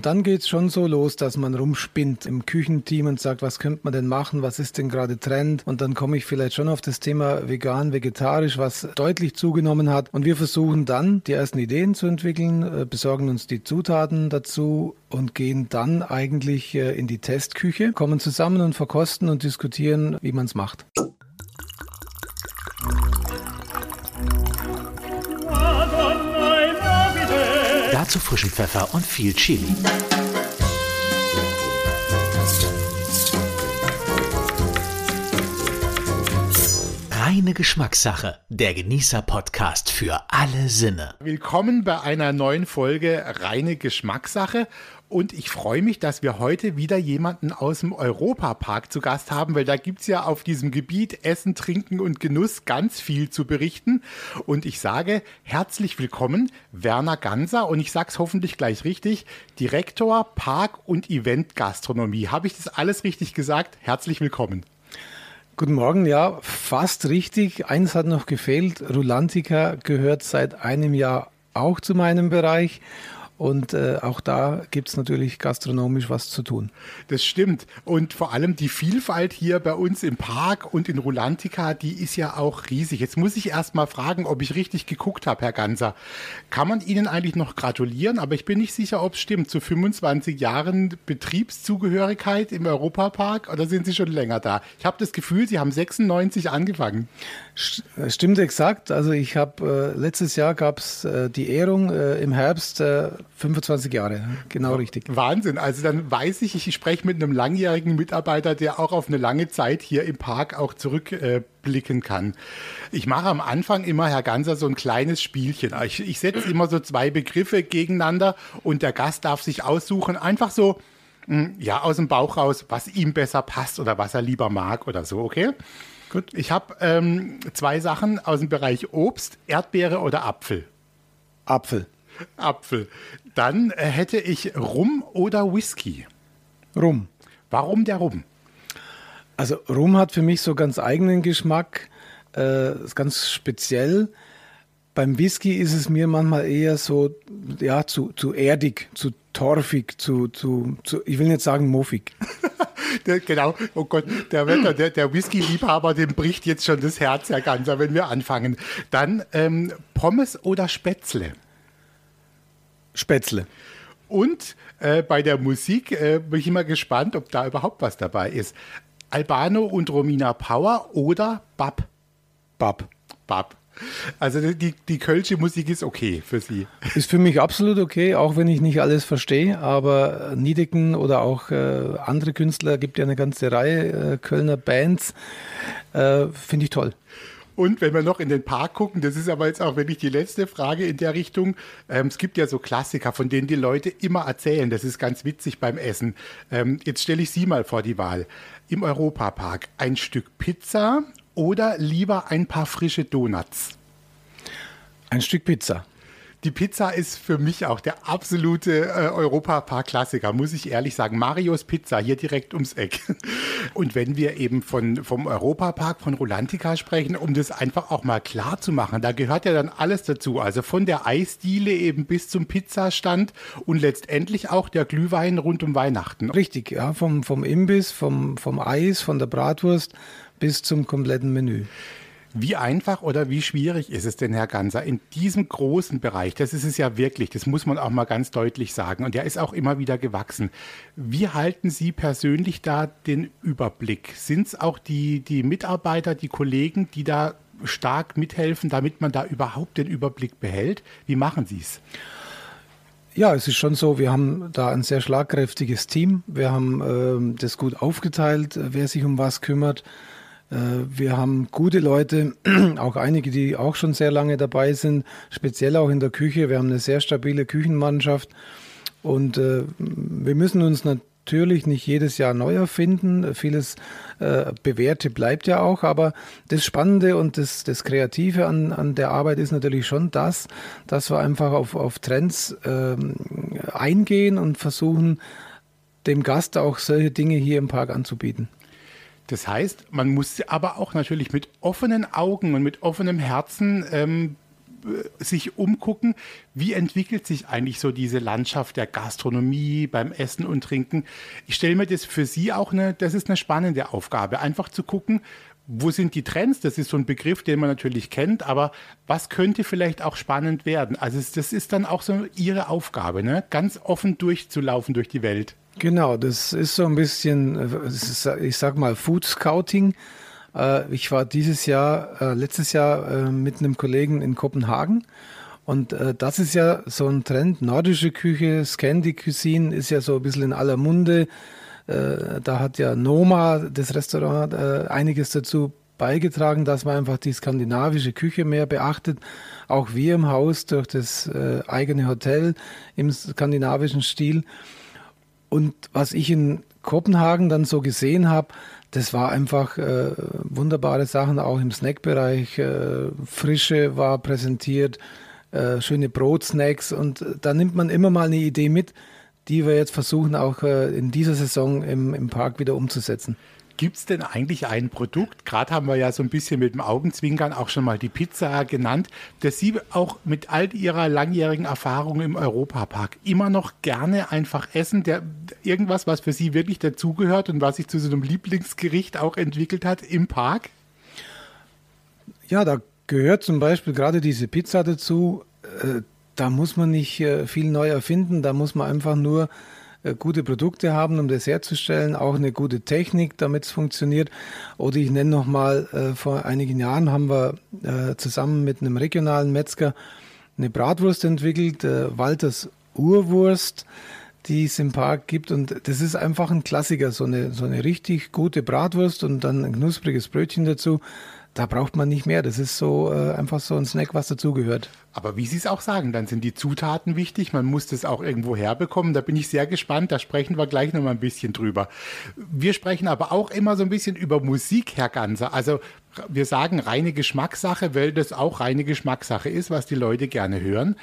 Und dann geht es schon so los, dass man rumspinnt im Küchenteam und sagt, was könnte man denn machen, was ist denn gerade Trend? Und dann komme ich vielleicht schon auf das Thema vegan, vegetarisch, was deutlich zugenommen hat. Und wir versuchen dann, die ersten Ideen zu entwickeln, äh, besorgen uns die Zutaten dazu und gehen dann eigentlich äh, in die Testküche, kommen zusammen und verkosten und diskutieren, wie man es macht. Dazu frischen Pfeffer und viel Chili. Reine Geschmackssache, der Genießer-Podcast für alle Sinne. Willkommen bei einer neuen Folge Reine Geschmackssache. Und ich freue mich, dass wir heute wieder jemanden aus dem Europapark zu Gast haben, weil da gibt es ja auf diesem Gebiet Essen, Trinken und Genuss ganz viel zu berichten. Und ich sage herzlich willkommen, Werner Ganser. Und ich sage es hoffentlich gleich richtig, Direktor Park- und Eventgastronomie. Habe ich das alles richtig gesagt? Herzlich willkommen. Guten Morgen, ja, fast richtig. Eins hat noch gefehlt. Rulantica gehört seit einem Jahr auch zu meinem Bereich. Und äh, auch da gibt es natürlich gastronomisch was zu tun. Das stimmt. Und vor allem die Vielfalt hier bei uns im Park und in Rulantica, die ist ja auch riesig. Jetzt muss ich erst mal fragen, ob ich richtig geguckt habe, Herr Ganser. Kann man Ihnen eigentlich noch gratulieren? Aber ich bin nicht sicher, ob es stimmt. Zu 25 Jahren Betriebszugehörigkeit im Europapark oder sind Sie schon länger da? Ich habe das Gefühl, Sie haben 96 angefangen. Stimmt exakt. Also ich habe äh, letztes Jahr gab es äh, die Ehrung äh, im Herbst 25 Jahre, genau richtig. Wahnsinn. Also dann weiß ich, ich spreche mit einem langjährigen Mitarbeiter, der auch auf eine lange Zeit hier im Park auch zurückblicken kann. Ich mache am Anfang immer, Herr Ganser, so ein kleines Spielchen. Ich, ich setze immer so zwei Begriffe gegeneinander und der Gast darf sich aussuchen, einfach so, hm, ja, aus dem Bauch raus, was ihm besser passt oder was er lieber mag oder so, okay? Gut. Ich habe ähm, zwei Sachen aus dem Bereich Obst, Erdbeere oder Apfel. Apfel. Apfel. Dann äh, hätte ich Rum oder Whisky. Rum. Warum der Rum? Also Rum hat für mich so ganz eigenen Geschmack, äh, ganz speziell. Beim Whisky ist es mir manchmal eher so, ja, zu, zu erdig, zu torfig, zu, zu, zu ich will nicht sagen muffig. der, genau, oh Gott, der, der, der Whisky-Liebhaber, dem bricht jetzt schon das Herz, Herr Ganser, wenn wir anfangen. Dann ähm, Pommes oder Spätzle? Spätzle. Und äh, bei der Musik äh, bin ich immer gespannt, ob da überhaupt was dabei ist. Albano und Romina Power oder Bab? Bab. Bab. Also die, die Kölsche Musik ist okay für Sie. Ist für mich absolut okay, auch wenn ich nicht alles verstehe. Aber Niedecken oder auch äh, andere Künstler, gibt ja eine ganze Reihe äh, Kölner Bands, äh, finde ich toll. Und wenn wir noch in den Park gucken, das ist aber jetzt auch wirklich die letzte Frage in der Richtung. Ähm, es gibt ja so Klassiker, von denen die Leute immer erzählen. Das ist ganz witzig beim Essen. Ähm, jetzt stelle ich Sie mal vor die Wahl. Im Europapark ein Stück Pizza oder lieber ein paar frische Donuts? Ein Stück Pizza. Die Pizza ist für mich auch der absolute äh, Europapark-Klassiker, muss ich ehrlich sagen. Marios Pizza hier direkt ums Eck. Und wenn wir eben von, vom Europapark, von Rolantica sprechen, um das einfach auch mal klar zu machen, da gehört ja dann alles dazu. Also von der Eisdiele eben bis zum Pizzastand und letztendlich auch der Glühwein rund um Weihnachten. Richtig, ja, vom, vom Imbiss, vom, vom Eis, von der Bratwurst bis zum kompletten Menü. Wie einfach oder wie schwierig ist es denn, Herr Ganser, in diesem großen Bereich, das ist es ja wirklich, das muss man auch mal ganz deutlich sagen, und der ist auch immer wieder gewachsen. Wie halten Sie persönlich da den Überblick? Sind es auch die, die Mitarbeiter, die Kollegen, die da stark mithelfen, damit man da überhaupt den Überblick behält? Wie machen Sie es? Ja, es ist schon so, wir haben da ein sehr schlagkräftiges Team. Wir haben äh, das gut aufgeteilt, wer sich um was kümmert. Äh, wir haben gute Leute, auch einige, die auch schon sehr lange dabei sind, speziell auch in der Küche. Wir haben eine sehr stabile Küchenmannschaft und äh, wir müssen uns natürlich nicht jedes Jahr neu erfinden. Vieles äh, Bewährte bleibt ja auch, aber das Spannende und das, das Kreative an, an der Arbeit ist natürlich schon das, dass wir einfach auf, auf Trends äh, eingehen und versuchen, dem Gast auch solche Dinge hier im Park anzubieten. Das heißt, man muss aber auch natürlich mit offenen Augen und mit offenem Herzen ähm, äh, sich umgucken, wie entwickelt sich eigentlich so diese Landschaft der Gastronomie beim Essen und Trinken. Ich stelle mir das für Sie auch eine, das ist eine spannende Aufgabe, einfach zu gucken, wo sind die Trends? Das ist so ein Begriff, den man natürlich kennt, aber was könnte vielleicht auch spannend werden? Also das ist dann auch so Ihre Aufgabe, ne? ganz offen durchzulaufen durch die Welt. Genau, das ist so ein bisschen, äh, ich sag mal, Food Scouting. Äh, ich war dieses Jahr, äh, letztes Jahr mit einem Kollegen in Kopenhagen. Und das ist ja so ein Trend. Nordische Küche, Scandi Cuisine ist ja so ein bisschen in aller Munde. Da hat ja Noma, das Restaurant, einiges dazu beigetragen, dass man einfach die skandinavische Küche mehr beachtet. Auch wir im Haus durch das eigene Hotel im skandinavischen Stil. Und was ich in Kopenhagen dann so gesehen habe, das war einfach äh, wunderbare Sachen, auch im Snackbereich. Äh, Frische war präsentiert, äh, schöne Brotsnacks und da nimmt man immer mal eine Idee mit, die wir jetzt versuchen auch äh, in dieser Saison im, im Park wieder umzusetzen. Gibt es denn eigentlich ein Produkt, gerade haben wir ja so ein bisschen mit dem Augenzwinkern auch schon mal die Pizza genannt, das Sie auch mit all Ihrer langjährigen Erfahrung im Europapark immer noch gerne einfach essen? Der, irgendwas, was für Sie wirklich dazugehört und was sich zu so einem Lieblingsgericht auch entwickelt hat im Park? Ja, da gehört zum Beispiel gerade diese Pizza dazu. Äh, da muss man nicht äh, viel neu erfinden, da muss man einfach nur gute Produkte haben, um das herzustellen, auch eine gute Technik, damit es funktioniert. Oder ich nenne noch mal, äh, vor einigen Jahren haben wir äh, zusammen mit einem regionalen Metzger eine Bratwurst entwickelt, äh, Walters Urwurst, die es im Park gibt. Und das ist einfach ein Klassiker, so eine, so eine richtig gute Bratwurst und dann ein knuspriges Brötchen dazu da braucht man nicht mehr. Das ist so äh, einfach so ein Snack, was dazugehört. Aber wie Sie es auch sagen, dann sind die Zutaten wichtig. Man muss das auch irgendwo herbekommen. Da bin ich sehr gespannt. Da sprechen wir gleich noch mal ein bisschen drüber. Wir sprechen aber auch immer so ein bisschen über Musik, Herr Ganser. Also wir sagen reine Geschmackssache, weil das auch reine Geschmackssache ist, was die Leute gerne hören.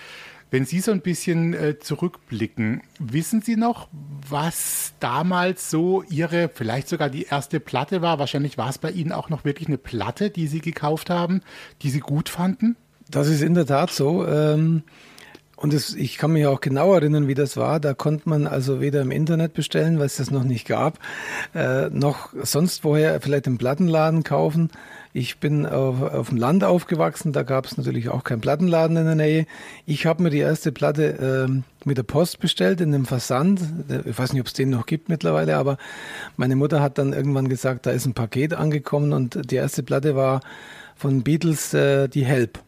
Wenn Sie so ein bisschen äh, zurückblicken, wissen Sie noch, was damals so Ihre, vielleicht sogar die erste Platte war? Wahrscheinlich war es bei Ihnen auch noch wirklich eine Platte, die Sie gekauft haben, die Sie gut fanden? Das ist in der Tat so. Ähm und das, ich kann mich auch genau erinnern, wie das war. Da konnte man also weder im Internet bestellen, weil es das noch nicht gab, äh, noch sonst woher vielleicht im Plattenladen kaufen. Ich bin auf, auf dem Land aufgewachsen, da gab es natürlich auch keinen Plattenladen in der Nähe. Ich habe mir die erste Platte äh, mit der Post bestellt in einem Versand. Ich weiß nicht, ob es den noch gibt mittlerweile, aber meine Mutter hat dann irgendwann gesagt, da ist ein Paket angekommen und die erste Platte war von Beatles, äh, die Help.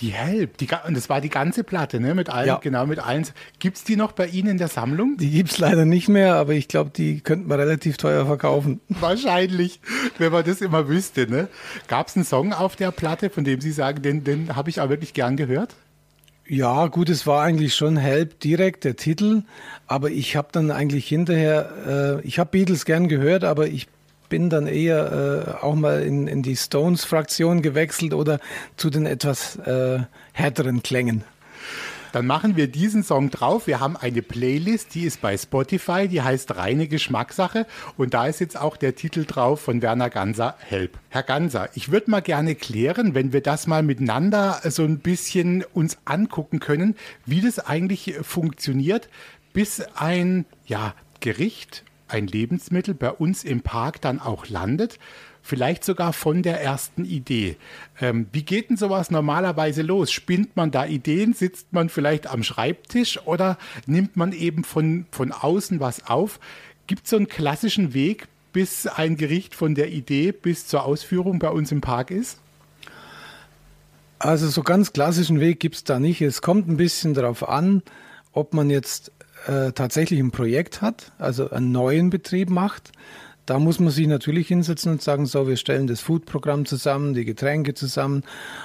Die Help, die, und das war die ganze Platte, ne? Mit allen, ja. genau, mit allen. Gibt es die noch bei Ihnen in der Sammlung? Die gibt es leider nicht mehr, aber ich glaube, die könnten wir relativ teuer verkaufen. Wahrscheinlich, wenn man das immer wüsste, ne? Gab es einen Song auf der Platte, von dem Sie sagen, den, den habe ich auch wirklich gern gehört? Ja, gut, es war eigentlich schon Help direkt der Titel, aber ich habe dann eigentlich hinterher, äh, ich habe Beatles gern gehört, aber ich bin dann eher äh, auch mal in, in die Stones-Fraktion gewechselt oder zu den etwas äh, härteren Klängen. Dann machen wir diesen Song drauf. Wir haben eine Playlist, die ist bei Spotify, die heißt Reine Geschmackssache. Und da ist jetzt auch der Titel drauf von Werner Ganser, Help. Herr Ganser, ich würde mal gerne klären, wenn wir das mal miteinander so ein bisschen uns angucken können, wie das eigentlich funktioniert, bis ein ja, Gericht ein Lebensmittel bei uns im Park dann auch landet, vielleicht sogar von der ersten Idee. Ähm, wie geht denn sowas normalerweise los? Spinnt man da Ideen? Sitzt man vielleicht am Schreibtisch oder nimmt man eben von, von außen was auf? Gibt es so einen klassischen Weg, bis ein Gericht von der Idee bis zur Ausführung bei uns im Park ist? Also so ganz klassischen Weg gibt es da nicht. Es kommt ein bisschen darauf an, ob man jetzt äh, tatsächlich ein Projekt hat, also einen neuen Betrieb macht, da muss man sich natürlich hinsetzen und sagen, so, wir stellen das Foodprogramm zusammen, die Getränke zusammen.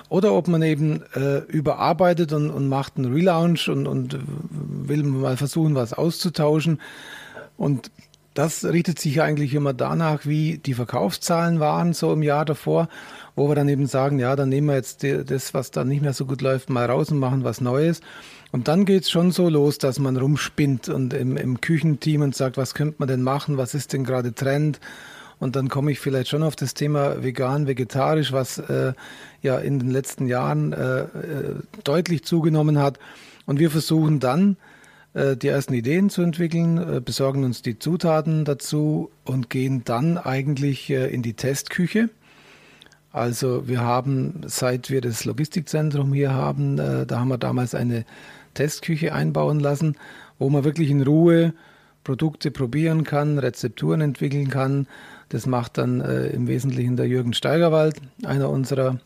Oder ob man eben äh, überarbeitet und, und macht einen Relaunch und, und will mal versuchen, was auszutauschen. Und das richtet sich eigentlich immer danach, wie die Verkaufszahlen waren so im Jahr davor, wo wir dann eben sagen, ja, dann nehmen wir jetzt das, was da nicht mehr so gut läuft, mal raus und machen was Neues. Und dann geht es schon so los, dass man rumspinnt und im, im Küchenteam und sagt, was könnte man denn machen, was ist denn gerade Trend? Und dann komme ich vielleicht schon auf das Thema vegan, vegetarisch, was äh, ja in den letzten Jahren äh, äh deutlich zugenommen hat. Und wir versuchen dann, die ersten Ideen zu entwickeln, äh, besorgen uns die Zutaten dazu und gehen dann eigentlich in die Testküche. Also wir haben, seit wir das Logistikzentrum hier haben, da haben wir damals eine Testküche einbauen lassen, wo man wirklich in Ruhe Produkte probieren kann, Rezepturen entwickeln kann. Das macht dann äh, im Wesentlichen der Jürgen Steigerwald, einer unserer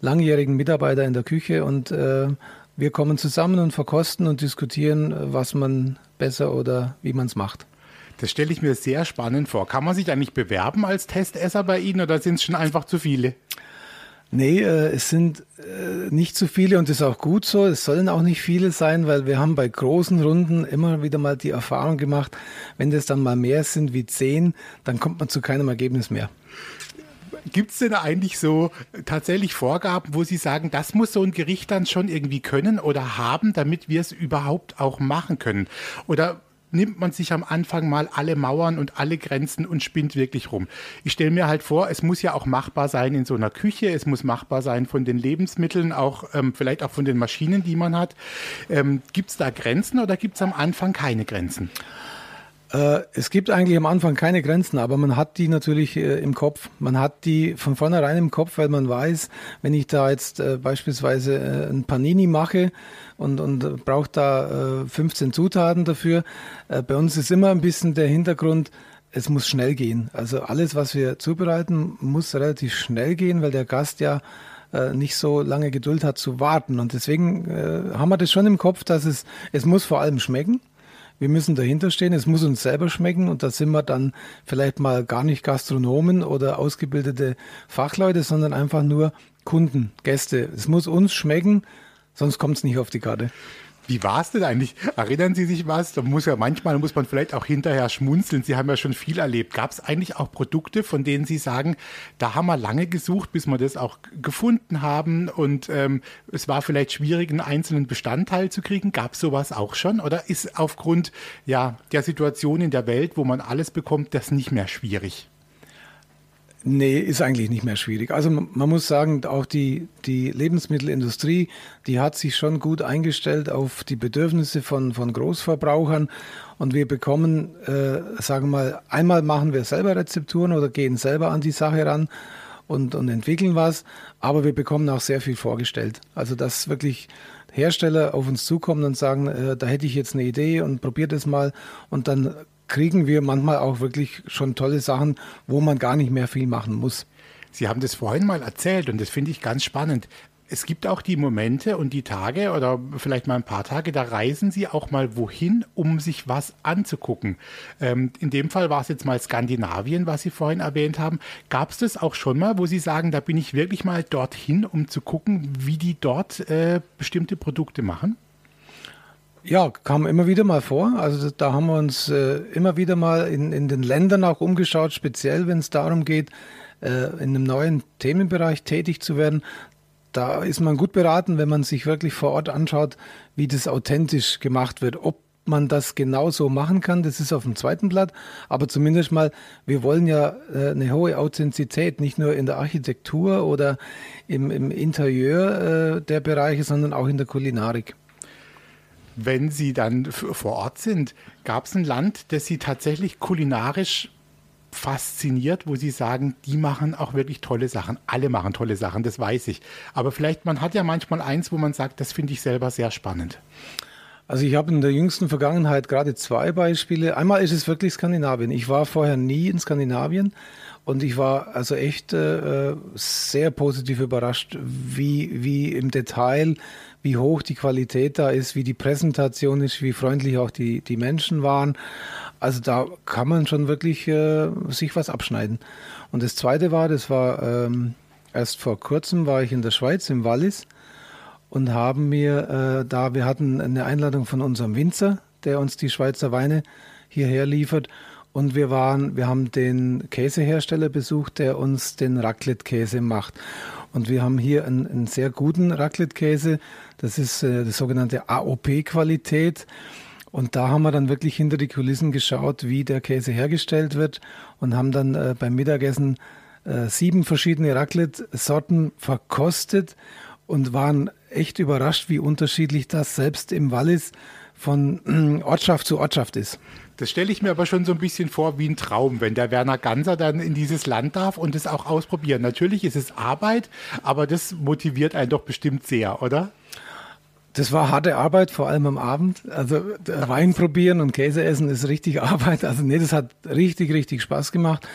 langjährigen Mitarbeiter in der Küche. Und äh, wir kommen zusammen und verkosten und diskutieren, was man besser oder wie man es macht. Das stelle ich mir sehr spannend vor. Kann man sich eigentlich bewerben als Testesser bei Ihnen oder sind es schon einfach zu viele? Nee, äh, es sind äh, nicht zu viele und das ist auch gut so. Es sollen auch nicht viele sein, weil wir haben bei großen Runden immer wieder mal die Erfahrung gemacht, wenn das dann mal mehr sind wie zehn, dann kommt man zu keinem Ergebnis mehr. Gibt es denn eigentlich so tatsächlich Vorgaben, wo Sie sagen, das muss so ein Gericht dann schon irgendwie können oder haben, damit wir es überhaupt auch machen können? Oder nimmt man sich am Anfang mal alle Mauern und alle Grenzen und spinnt wirklich rum. Ich stelle mir halt vor, es muss ja auch machbar sein in so einer Küche, es muss machbar sein von den Lebensmitteln, auch ähm, vielleicht auch von den Maschinen, die man hat. Ähm, gibt es da Grenzen oder gibt es am Anfang keine Grenzen? Äh, es gibt eigentlich am Anfang keine Grenzen, aber man hat die natürlich äh, im Kopf. Man hat die von vornherein im Kopf, weil man weiß, wenn ich da jetzt äh, beispielsweise ein Panini mache und, und brauche da 15 äh, Zutaten dafür, bei uns ist immer ein bisschen der Hintergrund, es muss schnell gehen. Also alles, was wir zubereiten, muss relativ schnell gehen, weil der Gast ja nicht so lange Geduld hat zu warten. Und deswegen haben wir das schon im Kopf, dass es, es muss vor allem schmecken. Wir müssen dahinter stehen, es muss uns selber schmecken und da sind wir dann vielleicht mal gar nicht Gastronomen oder ausgebildete Fachleute, sondern einfach nur Kunden, Gäste. Es muss uns schmecken, sonst kommt es nicht auf die Karte. Wie war es denn eigentlich? Erinnern Sie sich was? Da muss ja manchmal muss man vielleicht auch hinterher schmunzeln. Sie haben ja schon viel erlebt. Gab es eigentlich auch Produkte, von denen Sie sagen, da haben wir lange gesucht, bis wir das auch gefunden haben und ähm, es war vielleicht schwierig, einen einzelnen Bestandteil zu kriegen? Gab es sowas auch schon? Oder ist aufgrund ja, der Situation in der Welt, wo man alles bekommt, das nicht mehr schwierig? Nee, ist eigentlich nicht mehr schwierig. Also man muss sagen, auch die, die Lebensmittelindustrie, die hat sich schon gut eingestellt auf die Bedürfnisse von, von Großverbrauchern. Und wir bekommen, äh, sagen wir mal, einmal machen wir selber Rezepturen oder gehen selber an die Sache ran und, und entwickeln was. Aber wir bekommen auch sehr viel vorgestellt. Also dass wirklich Hersteller auf uns zukommen und sagen, äh, da hätte ich jetzt eine Idee und probiert es mal. Und dann kriegen wir manchmal auch wirklich schon tolle Sachen, wo man gar nicht mehr viel machen muss. Sie haben das vorhin mal erzählt und das finde ich ganz spannend. Es gibt auch die Momente und die Tage oder vielleicht mal ein paar Tage, da reisen Sie auch mal wohin, um sich was anzugucken. Ähm, in dem Fall war es jetzt mal Skandinavien, was Sie vorhin erwähnt haben. Gab es das auch schon mal, wo Sie sagen, da bin ich wirklich mal dorthin, um zu gucken, wie die dort äh, bestimmte Produkte machen? Ja, kam immer wieder mal vor. Also da haben wir uns äh, immer wieder mal in, in den Ländern auch umgeschaut, speziell wenn es darum geht, äh, in einem neuen Themenbereich tätig zu werden. Da ist man gut beraten, wenn man sich wirklich vor Ort anschaut, wie das authentisch gemacht wird. Ob man das genauso machen kann, das ist auf dem zweiten Blatt. Aber zumindest mal, wir wollen ja äh, eine hohe Authentizität, nicht nur in der Architektur oder im, im Interieur äh, der Bereiche, sondern auch in der Kulinarik wenn Sie dann vor Ort sind, gab es ein Land, das Sie tatsächlich kulinarisch fasziniert, wo Sie sagen, die machen auch wirklich tolle Sachen. Alle machen tolle Sachen, das weiß ich. Aber vielleicht, man hat ja manchmal eins, wo man sagt, das finde ich selber sehr spannend. Also ich habe in der jüngsten Vergangenheit gerade zwei Beispiele. Einmal ist es wirklich Skandinavien. Ich war vorher nie in Skandinavien und ich war also echt äh, sehr positiv überrascht, wie, wie im Detail wie hoch die Qualität da ist, wie die Präsentation ist, wie freundlich auch die, die Menschen waren. Also da kann man schon wirklich äh, sich was abschneiden. Und das Zweite war, das war ähm, erst vor kurzem, war ich in der Schweiz, im Wallis und haben mir äh, da, wir hatten eine Einladung von unserem Winzer, der uns die Schweizer Weine hierher liefert. Und wir waren, wir haben den Käsehersteller besucht, der uns den Raclette-Käse macht. Und wir haben hier einen, einen sehr guten Raclette-Käse. Das ist äh, die sogenannte AOP-Qualität. Und da haben wir dann wirklich hinter die Kulissen geschaut, wie der Käse hergestellt wird und haben dann äh, beim Mittagessen äh, sieben verschiedene Raclette-Sorten verkostet und waren echt überrascht, wie unterschiedlich das selbst im Wallis von Ortschaft zu Ortschaft ist. Das stelle ich mir aber schon so ein bisschen vor wie ein Traum, wenn der Werner Ganser dann in dieses Land darf und es auch ausprobieren. Natürlich ist es Arbeit, aber das motiviert einen doch bestimmt sehr, oder? Das war harte Arbeit, vor allem am Abend. Also Wein probieren und Käse essen ist richtig Arbeit. Also nee, das hat richtig, richtig Spaß gemacht.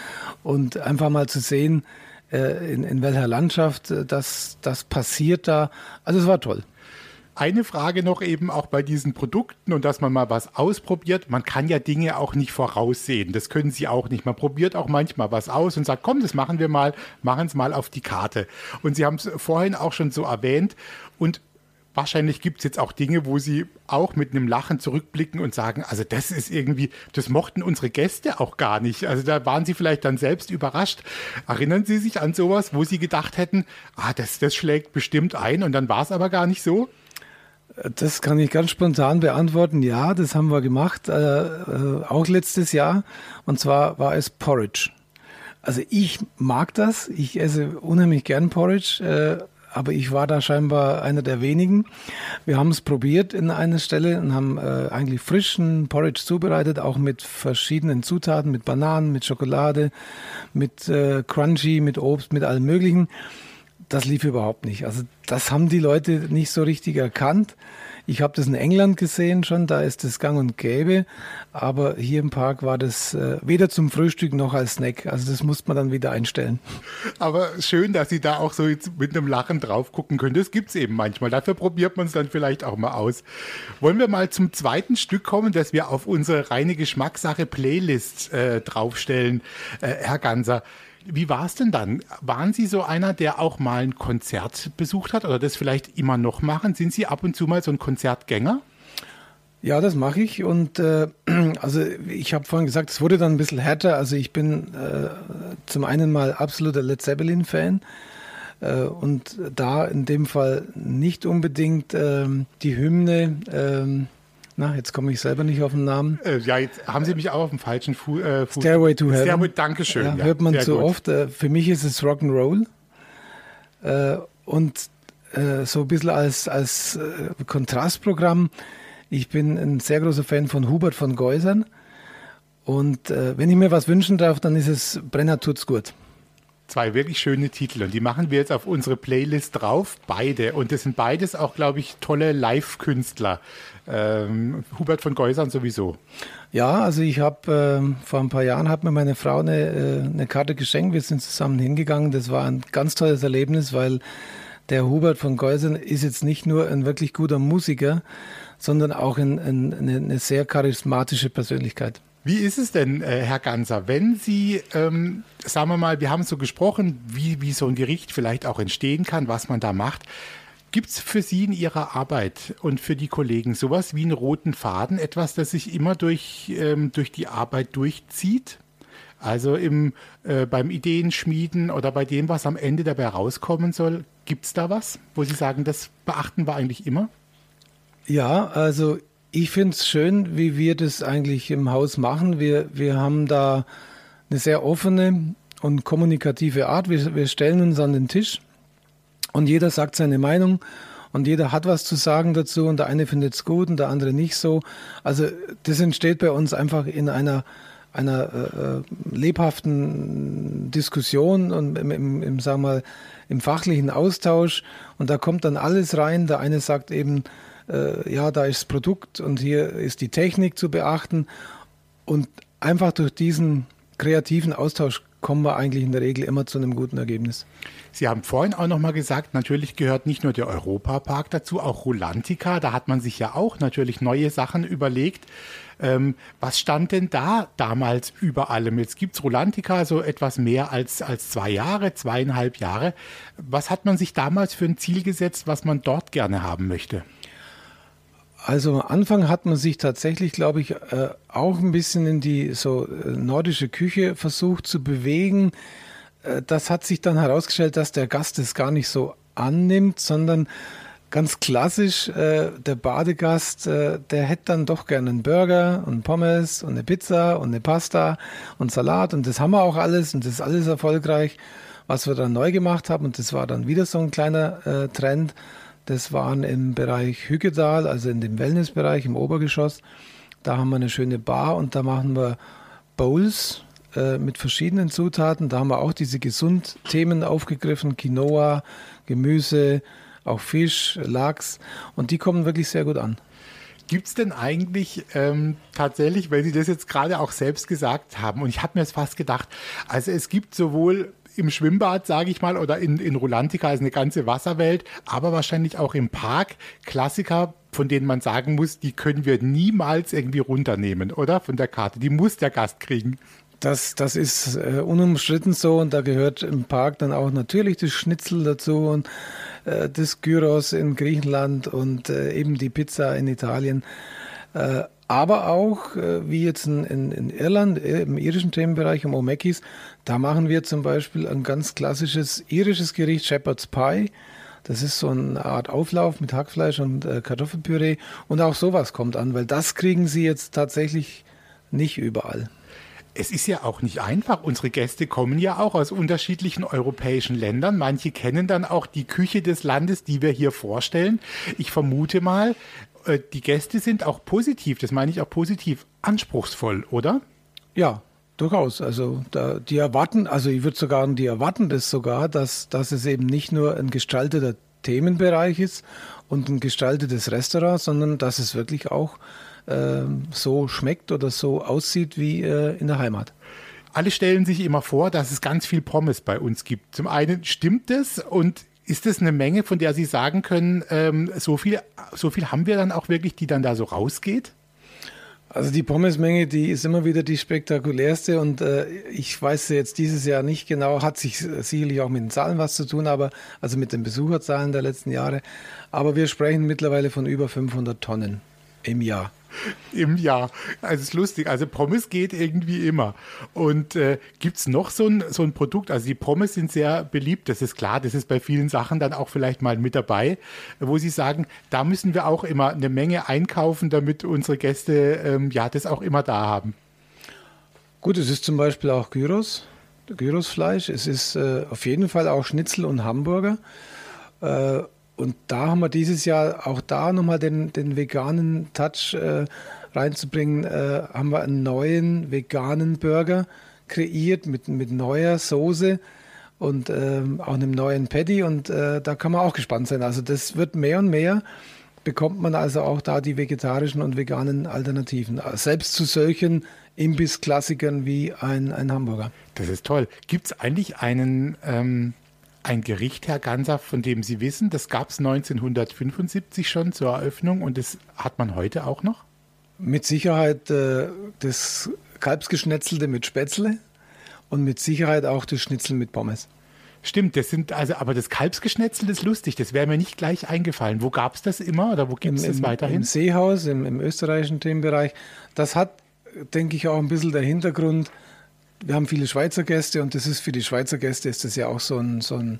Und einfach mal zu sehen, äh, in, in welcher Landschaft äh, das, das passiert da. Also es war toll. Eine Frage noch eben auch bei diesen Produkten und dass man mal was ausprobiert. Man kann ja Dinge auch nicht voraussehen. Das können Sie auch nicht. Man probiert auch manchmal was aus und sagt, komm, das machen wir mal, machen es mal auf die Karte. Und Sie haben es vorhin auch schon so erwähnt. Und wahrscheinlich gibt es jetzt auch Dinge, wo Sie auch mit einem Lachen zurückblicken und sagen, also das ist irgendwie, das mochten unsere Gäste auch gar nicht. Also da waren Sie vielleicht dann selbst überrascht. Erinnern Sie sich an sowas, wo Sie gedacht hätten, ah, das, das schlägt bestimmt ein und dann war es aber gar nicht so? Das kann ich ganz spontan beantworten. Ja, das haben wir gemacht, äh, äh, auch letztes Jahr. Und zwar war es Porridge. Also ich mag das. Ich esse unheimlich gern Porridge. Äh, aber ich war da scheinbar einer der wenigen. Wir haben es probiert in einer Stelle und haben äh, eigentlich frischen Porridge zubereitet, auch mit verschiedenen Zutaten, mit Bananen, mit Schokolade, mit äh, Crunchy, mit Obst, mit allem Möglichen das lief überhaupt nicht. Also das haben die Leute nicht so richtig erkannt. Ich habe das in England gesehen schon, da ist das gang und gäbe, aber hier im Park war das äh, weder zum Frühstück noch als Snack. Also das musste man dann wieder einstellen. Aber schön, dass Sie da auch so jetzt mit einem Lachen drauf gucken können. Das gibt es eben manchmal. Dafür probiert man es dann vielleicht auch mal aus. Wollen wir mal zum zweiten Stück kommen, das wir auf unsere reine Geschmackssache Playlist äh, draufstellen, äh, Herr Ganser. Wie war es denn dann? Waren Sie so einer, der auch mal ein Konzert besucht hat oder das vielleicht immer noch machen? Sind Sie ab und zu mal so ein Konzertgänger? Ja, das mache ich. Und äh, also ich habe vorhin gesagt, es wurde dann ein bisschen härter. Also ich bin äh, zum einen mal absoluter Led Zeppelin-Fan. Äh, und da in dem Fall nicht unbedingt ähm, die Hymne ähm, na, jetzt komme ich selber nicht auf den Namen. Äh, ja, jetzt haben Sie mich auch auf dem falschen Fu äh, Fuß. Stairway to Heaven. Stairway, Dankeschön. Ja, ja, hört man zu gut. oft. Äh, für mich ist es Rock'n'Roll. Äh, und äh, so ein bisschen als, als äh, Kontrastprogramm. Ich bin ein sehr großer Fan von Hubert von Geusern. Und wenn ich mir was wünschen darf, dann ist es Brenner tut's gut zwei wirklich schöne Titel und die machen wir jetzt auf unsere Playlist drauf, beide. Und das sind beides auch, glaube ich, tolle Live-Künstler. Ähm, Hubert von Geusern sowieso. Ja, also ich habe äh, vor ein paar Jahren hat mir meine Frau eine, äh, eine Karte geschenkt. Wir sind zusammen hingegangen. Das war ein ganz tolles Erlebnis, weil der Hubert von Geusern ist jetzt nicht nur ein wirklich guter Musiker, sondern auch ein, ein, eine, eine sehr charismatische Persönlichkeit. Wie ist es denn, äh, Herr Ganser, wenn Sie, ähm, sagen wir mal, wir haben so gesprochen, wie, wie so ein Gericht vielleicht auch entstehen kann, was man da macht. Gibt es für Sie in Ihrer Arbeit und für die Kollegen sowas wie einen roten Faden, etwas, das sich immer durch, ähm, durch die Arbeit durchzieht? Also im, äh, beim Ideenschmieden oder bei dem, was am Ende dabei rauskommen soll, gibt es da was, wo Sie sagen, das beachten wir eigentlich immer? Ja, also ich finde es schön, wie wir das eigentlich im Haus machen. Wir, wir haben da eine sehr offene und kommunikative Art. Wir, wir stellen uns an den Tisch und jeder sagt seine Meinung und jeder hat was zu sagen dazu und der eine findet es gut und der andere nicht so. Also das entsteht bei uns einfach in einer einer äh, äh lebhaften Diskussion und im, im, im, sagen wir im fachlichen Austausch und da kommt dann alles rein. Der eine sagt eben, äh, ja, da ist das Produkt und hier ist die Technik zu beachten. Und einfach durch diesen kreativen Austausch kommen wir eigentlich in der Regel immer zu einem guten Ergebnis. Sie haben vorhin auch noch mal gesagt, natürlich gehört nicht nur der Europapark dazu, auch Rulantica. Da hat man sich ja auch natürlich neue Sachen überlegt. Ähm, was stand denn da damals über allem? Jetzt gibt es Rulantica so etwas mehr als, als zwei Jahre, zweieinhalb Jahre. Was hat man sich damals für ein Ziel gesetzt, was man dort gerne haben möchte? Also am Anfang hat man sich tatsächlich, glaube ich, äh, auch ein bisschen in die so äh, nordische Küche versucht zu bewegen. Äh, das hat sich dann herausgestellt, dass der Gast es gar nicht so annimmt, sondern ganz klassisch, äh, der Badegast, äh, der hätte dann doch gerne einen Burger und Pommes und eine Pizza und eine Pasta und Salat und das haben wir auch alles und das ist alles erfolgreich, was wir dann neu gemacht haben und das war dann wieder so ein kleiner äh, Trend. Das waren im Bereich Hügedal, also in dem Wellnessbereich im Obergeschoss. Da haben wir eine schöne Bar und da machen wir Bowls äh, mit verschiedenen Zutaten. Da haben wir auch diese Gesundthemen aufgegriffen, Quinoa, Gemüse, auch Fisch, Lachs und die kommen wirklich sehr gut an. Gibt es denn eigentlich ähm, tatsächlich, weil Sie das jetzt gerade auch selbst gesagt haben, und ich habe mir das fast gedacht, also es gibt sowohl im Schwimmbad, sage ich mal, oder in, in Rulantica ist eine ganze Wasserwelt, aber wahrscheinlich auch im Park Klassiker, von denen man sagen muss, die können wir niemals irgendwie runternehmen, oder? Von der Karte. Die muss der Gast kriegen. Das, das ist äh, unumstritten so und da gehört im Park dann auch natürlich das Schnitzel dazu und äh, das Gyros in Griechenland und äh, eben die Pizza in Italien. Äh, aber auch, äh, wie jetzt in, in, in, Irland, äh, im irischen Themenbereich, um Omekis, da machen wir zum Beispiel ein ganz klassisches irisches Gericht, Shepherd's Pie. Das ist so eine Art Auflauf mit Hackfleisch und Kartoffelpüree. Und auch sowas kommt an, weil das kriegen sie jetzt tatsächlich nicht überall es ist ja auch nicht einfach. Unsere Gäste kommen ja auch aus unterschiedlichen europäischen Ländern. Manche kennen dann auch die Küche des Landes, die wir hier vorstellen. Ich vermute mal, äh, die Gäste sind auch positiv, das meine ich auch positiv, anspruchsvoll, oder? Ja, durchaus. Also da, die erwarten, also ich würde sogar sagen, die erwarten das sogar, dass, dass es eben nicht nur ein gestalteter Themenbereich ist und ein gestaltetes Restaurant, sondern dass es wirklich auch äh, so schmeckt oder so aussieht wie äh, in der Heimat. Alle stellen sich immer vor, dass es ganz viel Pommes bei uns gibt. Zum einen stimmt es und ist das eine Menge, von der Sie sagen können, ähm, so, viel, so viel haben wir dann auch wirklich, die dann da so rausgeht? Also die Pommesmenge, die ist immer wieder die spektakulärste und äh, ich weiß jetzt dieses Jahr nicht genau, hat sich sicherlich auch mit den Zahlen was zu tun, aber also mit den Besucherzahlen der letzten Jahre. Aber wir sprechen mittlerweile von über 500 Tonnen im Jahr im Jahr. Also es ist lustig. Also Pommes geht irgendwie immer. Und äh, gibt es noch so ein, so ein Produkt? Also die Pommes sind sehr beliebt, das ist klar. Das ist bei vielen Sachen dann auch vielleicht mal mit dabei, wo Sie sagen, da müssen wir auch immer eine Menge einkaufen, damit unsere Gäste ähm, ja das auch immer da haben. Gut, es ist zum Beispiel auch Gyros, Gyrosfleisch. Es ist äh, auf jeden Fall auch Schnitzel und Hamburger. Äh, und da haben wir dieses Jahr auch da nochmal den, den veganen Touch äh, reinzubringen, äh, haben wir einen neuen veganen Burger kreiert mit, mit neuer Soße und ähm, auch einem neuen Patty und äh, da kann man auch gespannt sein. Also das wird mehr und mehr, bekommt man also auch da die vegetarischen und veganen Alternativen. Selbst zu solchen Imbiss-Klassikern wie ein, ein Hamburger. Das ist toll. Gibt es eigentlich einen... Ähm ein Gericht, Herr Ganser, von dem Sie wissen, das gab es 1975 schon zur Eröffnung und das hat man heute auch noch? Mit Sicherheit äh, das Kalbsgeschnetzelte mit Spätzle und mit Sicherheit auch das Schnitzel mit Pommes. Stimmt, das sind also, aber das Kalbsgeschnetzel ist lustig, das wäre mir nicht gleich eingefallen. Wo gab es das immer oder wo gibt es das weiterhin? Im Seehaus, im, im österreichischen Themenbereich. Das hat, denke ich, auch ein bisschen der Hintergrund, wir haben viele Schweizer Gäste und das ist für die Schweizer Gäste ist das ja auch so ein, so ein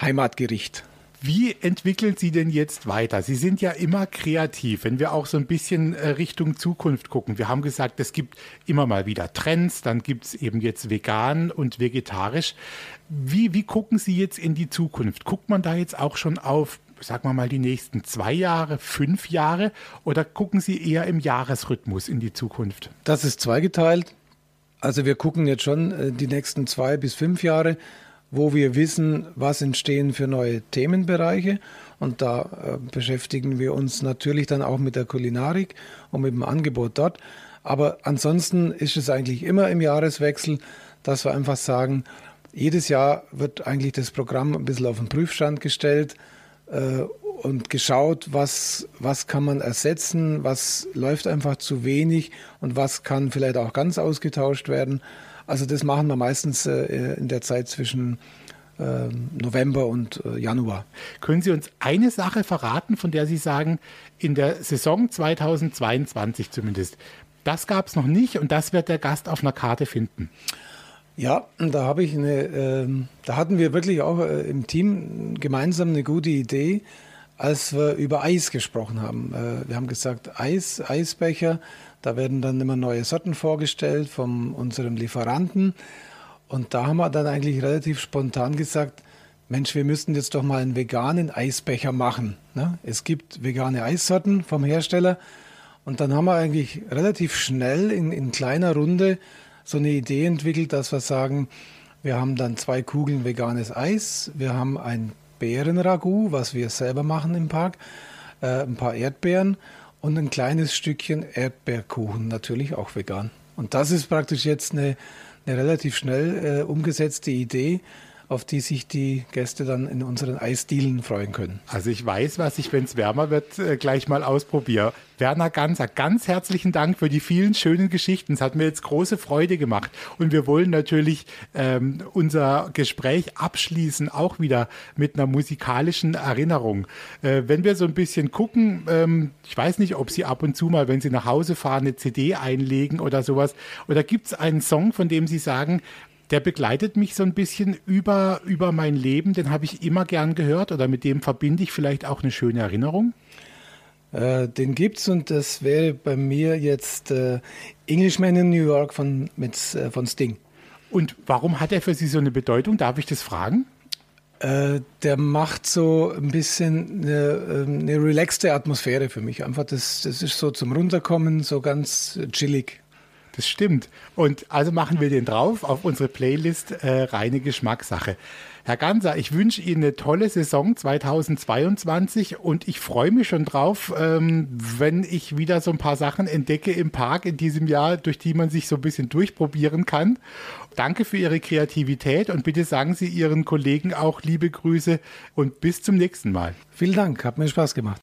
Heimatgericht. Wie entwickeln Sie denn jetzt weiter? Sie sind ja immer kreativ, wenn wir auch so ein bisschen äh, Richtung Zukunft gucken. Wir haben gesagt, es gibt immer mal wieder Trends, dann gibt es eben jetzt vegan und vegetarisch. Wie, wie gucken Sie jetzt in die Zukunft? Guckt man da jetzt auch schon auf, sagen wir mal, die nächsten zwei Jahre, fünf Jahre oder gucken Sie eher im Jahresrhythmus in die Zukunft? Das ist zweigeteilt. Also wir gucken jetzt schon äh, die nächsten zwei bis fünf Jahre, wo wir wissen, was entstehen für neue Themenbereiche. Und da äh, beschäftigen wir uns natürlich dann auch mit der Kulinarik und mit dem Angebot dort. Aber ansonsten ist es eigentlich immer im Jahreswechsel, dass wir einfach sagen, jedes Jahr wird eigentlich das Programm ein bisschen auf den Prüfstand gestellt äh, und geschaut, was, was kann man ersetzen, was läuft einfach zu wenig und was kann vielleicht auch ganz ausgetauscht werden. Also das machen wir meistens äh, in der Zeit zwischen äh, November und äh, Januar. Können Sie uns eine Sache verraten, von der Sie sagen, in der Saison 2022 zumindest, das gab es noch nicht und das wird der Gast auf einer Karte finden? Ja, da habe ich eine, äh, da hatten wir wirklich auch äh, im Team gemeinsam eine gute Idee. Als wir über Eis gesprochen haben. Äh, wir haben gesagt, Eis, Eisbecher, da werden dann immer neue Sorten vorgestellt von unserem Lieferanten. Und da haben wir dann eigentlich relativ spontan gesagt, Mensch, wir müssten jetzt doch mal einen veganen Eisbecher machen. Ne? Es gibt vegane Eissorten vom Hersteller. Und dann haben wir eigentlich relativ schnell in, in kleiner Runde so eine Idee entwickelt, dass wir sagen, wir haben dann zwei Kugeln veganes Eis, wir haben ein Beerenragout, was wir selber machen im Park, äh, ein paar Erdbeeren und ein kleines Stückchen Erdbeerkuchen, natürlich auch vegan. Und das ist praktisch jetzt eine, eine relativ schnell äh, umgesetzte Idee, auf die sich die Gäste dann in unseren Eisdielen freuen können. Also ich weiß, was ich, wenn es wärmer wird, äh, gleich mal ausprobiere. Werner Ganser, ganz herzlichen Dank für die vielen schönen Geschichten. Es hat mir jetzt große Freude gemacht. Und wir wollen natürlich ähm, unser Gespräch abschließen, auch wieder mit einer musikalischen Erinnerung. Äh, wenn wir so ein bisschen gucken, ähm, ich weiß nicht, ob Sie ab und zu mal, wenn Sie nach Hause fahren, eine CD einlegen oder sowas. Oder gibt es einen Song, von dem Sie sagen, der begleitet mich so ein bisschen über, über mein Leben. Den habe ich immer gern gehört oder mit dem verbinde ich vielleicht auch eine schöne Erinnerung. Äh, den gibt's und das wäre bei mir jetzt äh, Englishman in New York von, mit, äh, von Sting. Und warum hat er für Sie so eine Bedeutung? Darf ich das fragen? Äh, der macht so ein bisschen eine, ähm, eine relaxte Atmosphäre für mich. Einfach das, das ist so zum Runterkommen, so ganz chillig. Das stimmt. Und also machen wir den drauf auf unsere Playlist äh, reine Geschmackssache. Herr Ganser, ich wünsche Ihnen eine tolle Saison 2022 und ich freue mich schon drauf, ähm, wenn ich wieder so ein paar Sachen entdecke im Park in diesem Jahr, durch die man sich so ein bisschen durchprobieren kann. Danke für Ihre Kreativität und bitte sagen Sie Ihren Kollegen auch liebe Grüße und bis zum nächsten Mal. Vielen Dank, hat mir Spaß gemacht.